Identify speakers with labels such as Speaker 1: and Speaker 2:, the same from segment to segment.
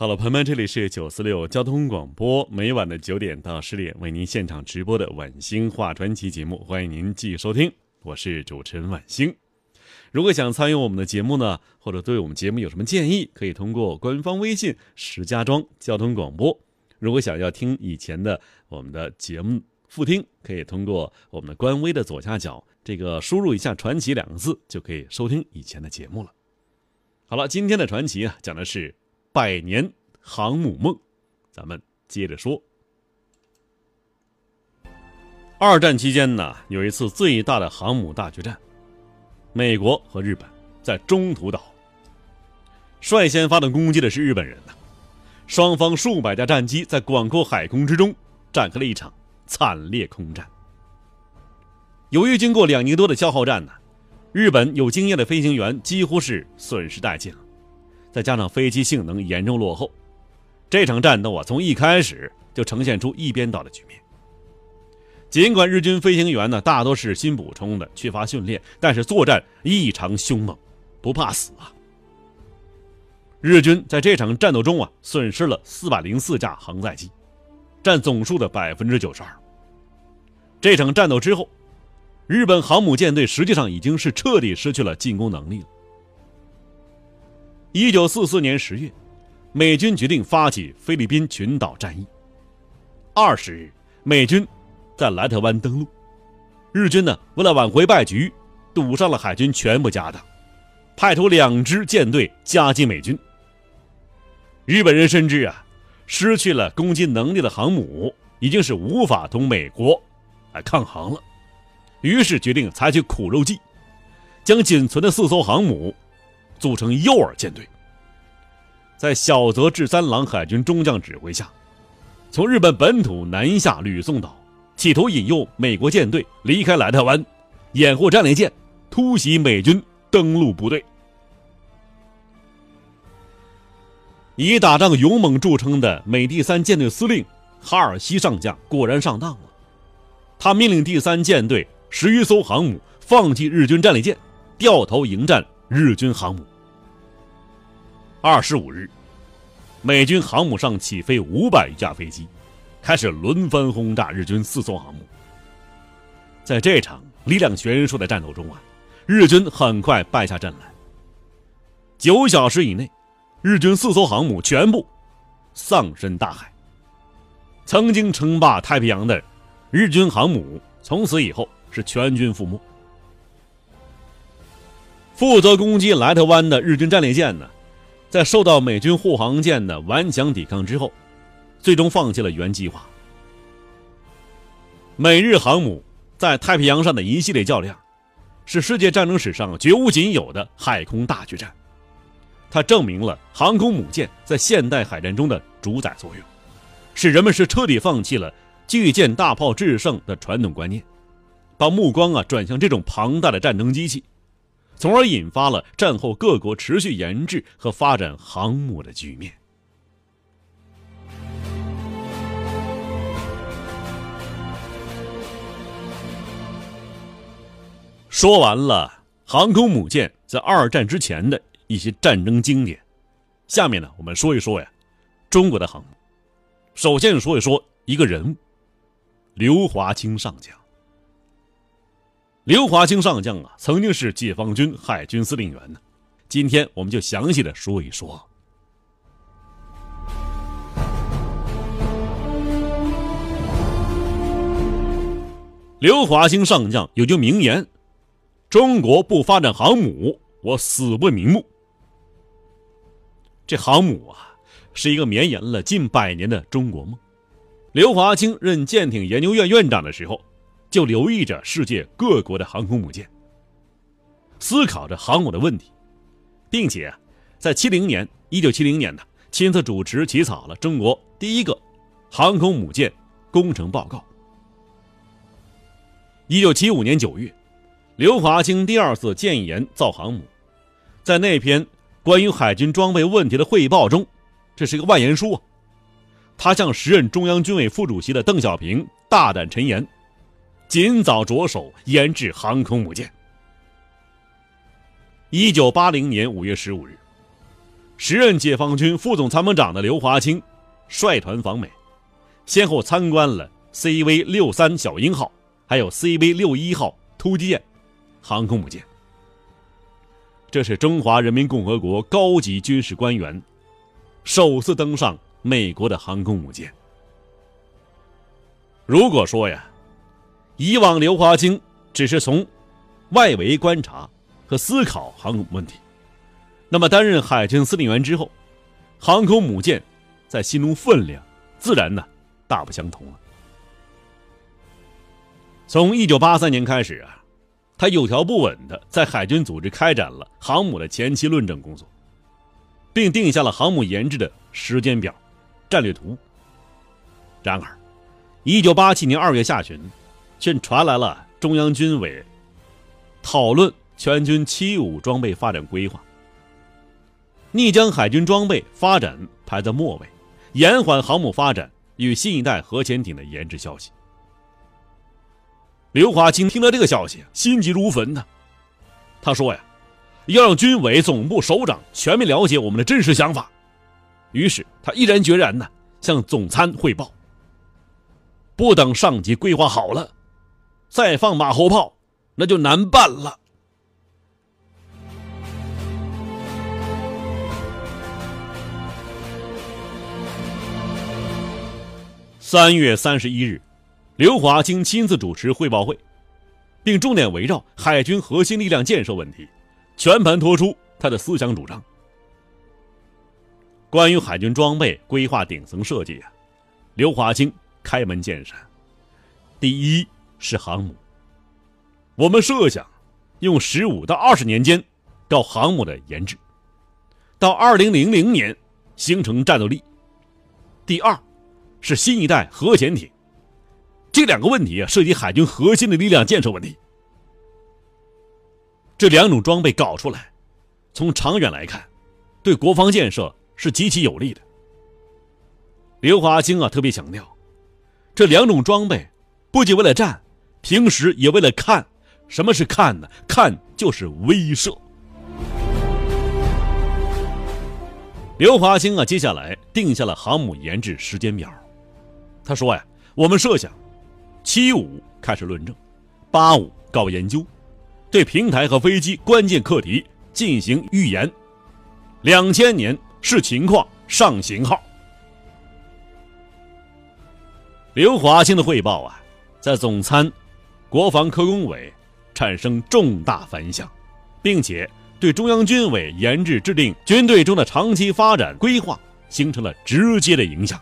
Speaker 1: 好了，朋友们，这里是九四六交通广播，每晚的九点到十点为您现场直播的晚星话传奇节目，欢迎您继续收听，我是主持人晚星。如果想参与我们的节目呢，或者对我们节目有什么建议，可以通过官方微信“石家庄交通广播”。如果想要听以前的我们的节目复听，可以通过我们的官微的左下角这个输入一下“传奇”两个字，就可以收听以前的节目了。好了，今天的传奇啊，讲的是。百年航母梦，咱们接着说。二战期间呢，有一次最大的航母大决战，美国和日本在中途岛。率先发动攻击的是日本人呐，双方数百架战机在广阔海空之中展开了一场惨烈空战。由于经过两年多的消耗战呢，日本有经验的飞行员几乎是损失殆尽了。再加上飞机性能严重落后，这场战斗啊，从一开始就呈现出一边倒的局面。尽管日军飞行员呢大多是新补充的，缺乏训练，但是作战异常凶猛，不怕死啊。日军在这场战斗中啊，损失了四百零四架航载机，占总数的百分之九十二。这场战斗之后，日本航母舰队实际上已经是彻底失去了进攻能力了。一九四四年十月，美军决定发起菲律宾群岛战役。二十日，美军在莱特湾登陆。日军呢，为了挽回败局，堵上了海军全部家当，派出两支舰队夹击美军。日本人深知啊，失去了攻击能力的航母已经是无法同美国来抗衡了，于是决定采取苦肉计，将仅存的四艘航母。组成诱饵舰队，在小泽治三郎海军中将指挥下，从日本本土南下吕宋岛，企图引诱美国舰队离开莱特湾，掩护战列舰突袭美军登陆部队。以打仗勇猛著称的美第三舰队司令哈尔西上将果然上当了，他命令第三舰队十余艘航母放弃日军战列舰，掉头迎战。日军航母。二十五日，美军航母上起飞五百余架飞机，开始轮番轰炸日军四艘航母。在这场力量悬殊的战斗中啊，日军很快败下阵来。九小时以内，日军四艘航母全部丧身大海。曾经称霸太平洋的日军航母，从此以后是全军覆没。负责攻击莱特湾的日军战列舰呢，在受到美军护航舰的顽强抵抗之后，最终放弃了原计划。美日航母在太平洋上的一系列较量，是世界战争史上绝无仅有的海空大决战。它证明了航空母舰在现代海战中的主宰作用，使人们是彻底放弃了巨舰大炮制胜的传统观念，把目光啊转向这种庞大的战争机器。从而引发了战后各国持续研制和发展航母的局面。说完了航空母舰在二战之前的一些战争经典，下面呢，我们说一说呀，中国的航母。首先说一说一个人物，刘华清上将。刘华清上将啊，曾经是解放军海军司令员呢。今天我们就详细的说一说。刘华清上将有句名言：“中国不发展航母，我死不瞑目。”这航母啊，是一个绵延了近百年的中国梦。刘华清任舰艇研究院院长的时候。就留意着世界各国的航空母舰，思考着航母的问题，并且在七零年，一九七零年呢，亲自主持起草了中国第一个航空母舰工程报告，一九七五年九月，刘华清第二次建言造航母，在那篇关于海军装备问题的汇报中，这是一个万言书啊。他向时任中央军委副主席的邓小平大胆陈言，尽早着手研制航空母舰。一九八零年五月十五日，时任解放军副总参谋长的刘华清率团访美，先后参观了 CV 六三小鹰号，还有 CV 六一号突击舰航空母舰。这是中华人民共和国高级军事官员首次登上美国的航空母舰。如果说呀，以往刘华清只是从外围观察。和思考航空问题，那么担任海军司令员之后，航空母舰在心中分量自然呢大不相同了。从一九八三年开始啊，他有条不紊的在海军组织开展了航母的前期论证工作，并定下了航母研制的时间表、战略图。然而，一九八七年二月下旬，却传来了中央军委讨论。全军七五装备发展规划，逆将海军装备发展排在末位，延缓航母发展与新一代核潜艇的研制消息。刘华清听了这个消息，心急如焚呐。他说呀，要让军委总部首长全面了解我们的真实想法。于是他毅然决然的向总参汇报。不等上级规划好了，再放马后炮，那就难办了。三月三十一日，刘华清亲自主持汇报会，并重点围绕海军核心力量建设问题，全盘托出他的思想主张。关于海军装备规划顶层设计啊，刘华清开门见山：第一是航母，我们设想用十五到二十年间到航母的研制，到二零零零年形成战斗力。第二。是新一代核潜艇，这两个问题啊，涉及海军核心的力量建设问题。这两种装备搞出来，从长远来看，对国防建设是极其有利的。刘华清啊，特别强调，这两种装备不仅为了战，平时也为了看。什么是看呢？看就是威慑。刘华清啊，接下来定下了航母研制时间表。他说呀，我们设想，七五开始论证，八五搞研究，对平台和飞机关键课题进行预研，两千年视情况上型号。刘华清的汇报啊，在总参国防科工委产生重大反响，并且对中央军委研制制定军队中的长期发展规划形成了直接的影响。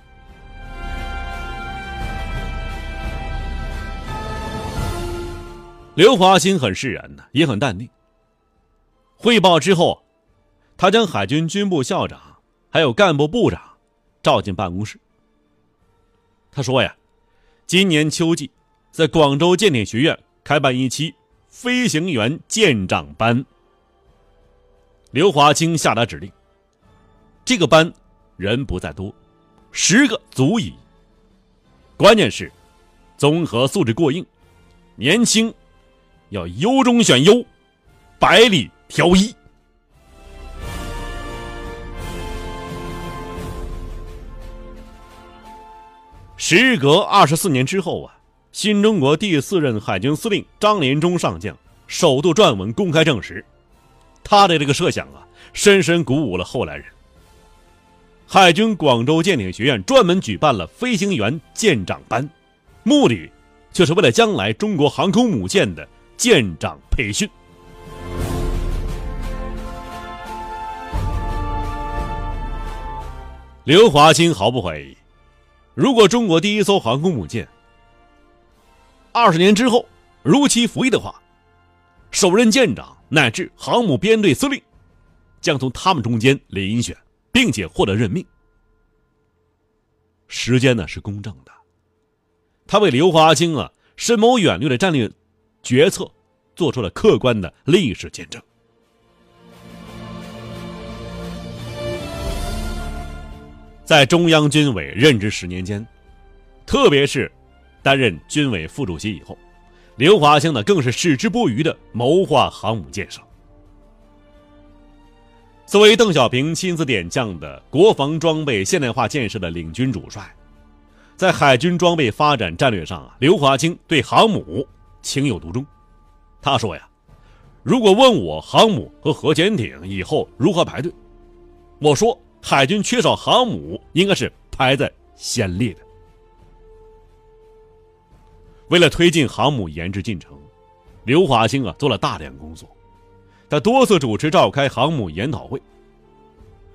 Speaker 1: 刘华清很释然呢，也很淡定。汇报之后，他将海军军部校长还有干部部长召进办公室。他说呀：“今年秋季，在广州舰艇学院开办一期飞行员舰长班。”刘华清下达指令：“这个班人不在多，十个足矣。关键是综合素质过硬，年轻。”要优中选优，百里挑一。时隔二十四年之后啊，新中国第四任海军司令张连忠上将首度撰文公开证实，他的这个设想啊，深深鼓舞了后来人。海军广州舰艇学院专门举办了飞行员舰长班，目的就是为了将来中国航空母舰的。舰长培训。刘华清毫不怀疑，如果中国第一艘航空母舰二十年之后如期服役的话，首任舰长乃至航母编队司令将从他们中间遴选，并且获得任命。时间呢是公正的，他为刘华清啊深谋远虑的战略。决策做出了客观的历史见证。在中央军委任职十年间，特别是担任军委副主席以后，刘华清呢更是矢志不渝的谋划航母建设。作为邓小平亲自点将的国防装备现代化建设的领军主帅，在海军装备发展战略上啊，刘华清对航母情有独钟。他说呀：“如果问我航母和核潜艇以后如何排队，我说。”海军缺少航母，应该是排在先列的。为了推进航母研制进程，刘华清啊做了大量工作。他多次主持召开航母研讨会，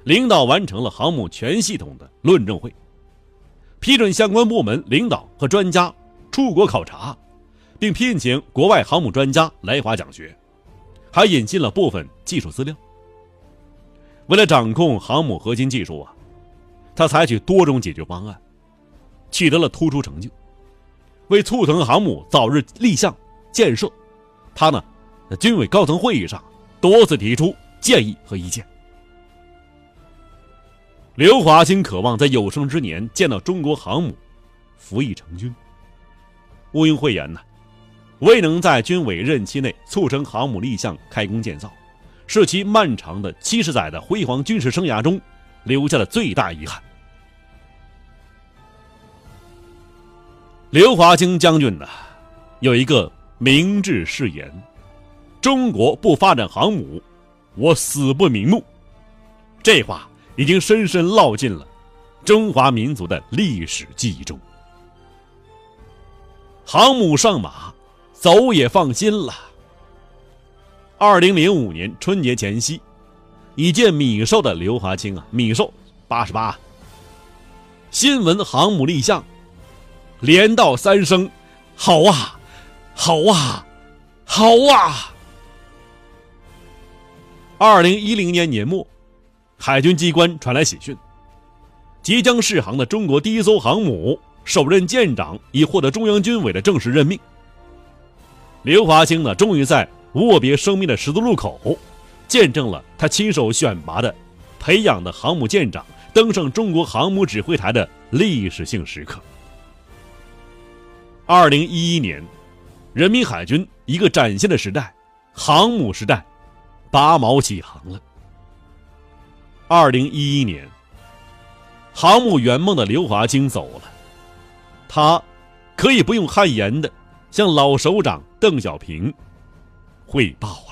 Speaker 1: 领导完成了航母全系统的论证会，批准相关部门领导和专家出国考察，并聘请国外航母专家来华讲学，还引进了部分技术资料。为了掌控航母核心技术啊，他采取多种解决方案，取得了突出成就。为促成航母早日立项建设，他呢在军委高层会议上多次提出建议和意见。刘华清渴望在有生之年见到中国航母服役成军。毋庸讳言呢，未能在军委任期内促成航母立项开工建造。是其漫长的七十载的辉煌军事生涯中留下的最大遗憾。刘华清将军呢，有一个明智誓言：“中国不发展航母，我死不瞑目。”这话已经深深烙进了中华民族的历史记忆中。航母上马，走也放心了。二零零五年春节前夕，已见米寿的刘华清啊，米寿八十八。新闻航母立项，连道三声：“好啊，好啊，好啊！”二零一零年年末，海军机关传来喜讯：即将试航的中国第一艘航母首任舰长已获得中央军委的正式任命。刘华清呢，终于在。握别生命的十字路口，见证了他亲手选拔的、培养的航母舰长登上中国航母指挥台的历史性时刻。二零一一年，人民海军一个崭新的时代——航母时代，拔锚起航了。二零一一年，航母圆梦的刘华清走了，他可以不用汗颜的向老首长邓小平。汇报。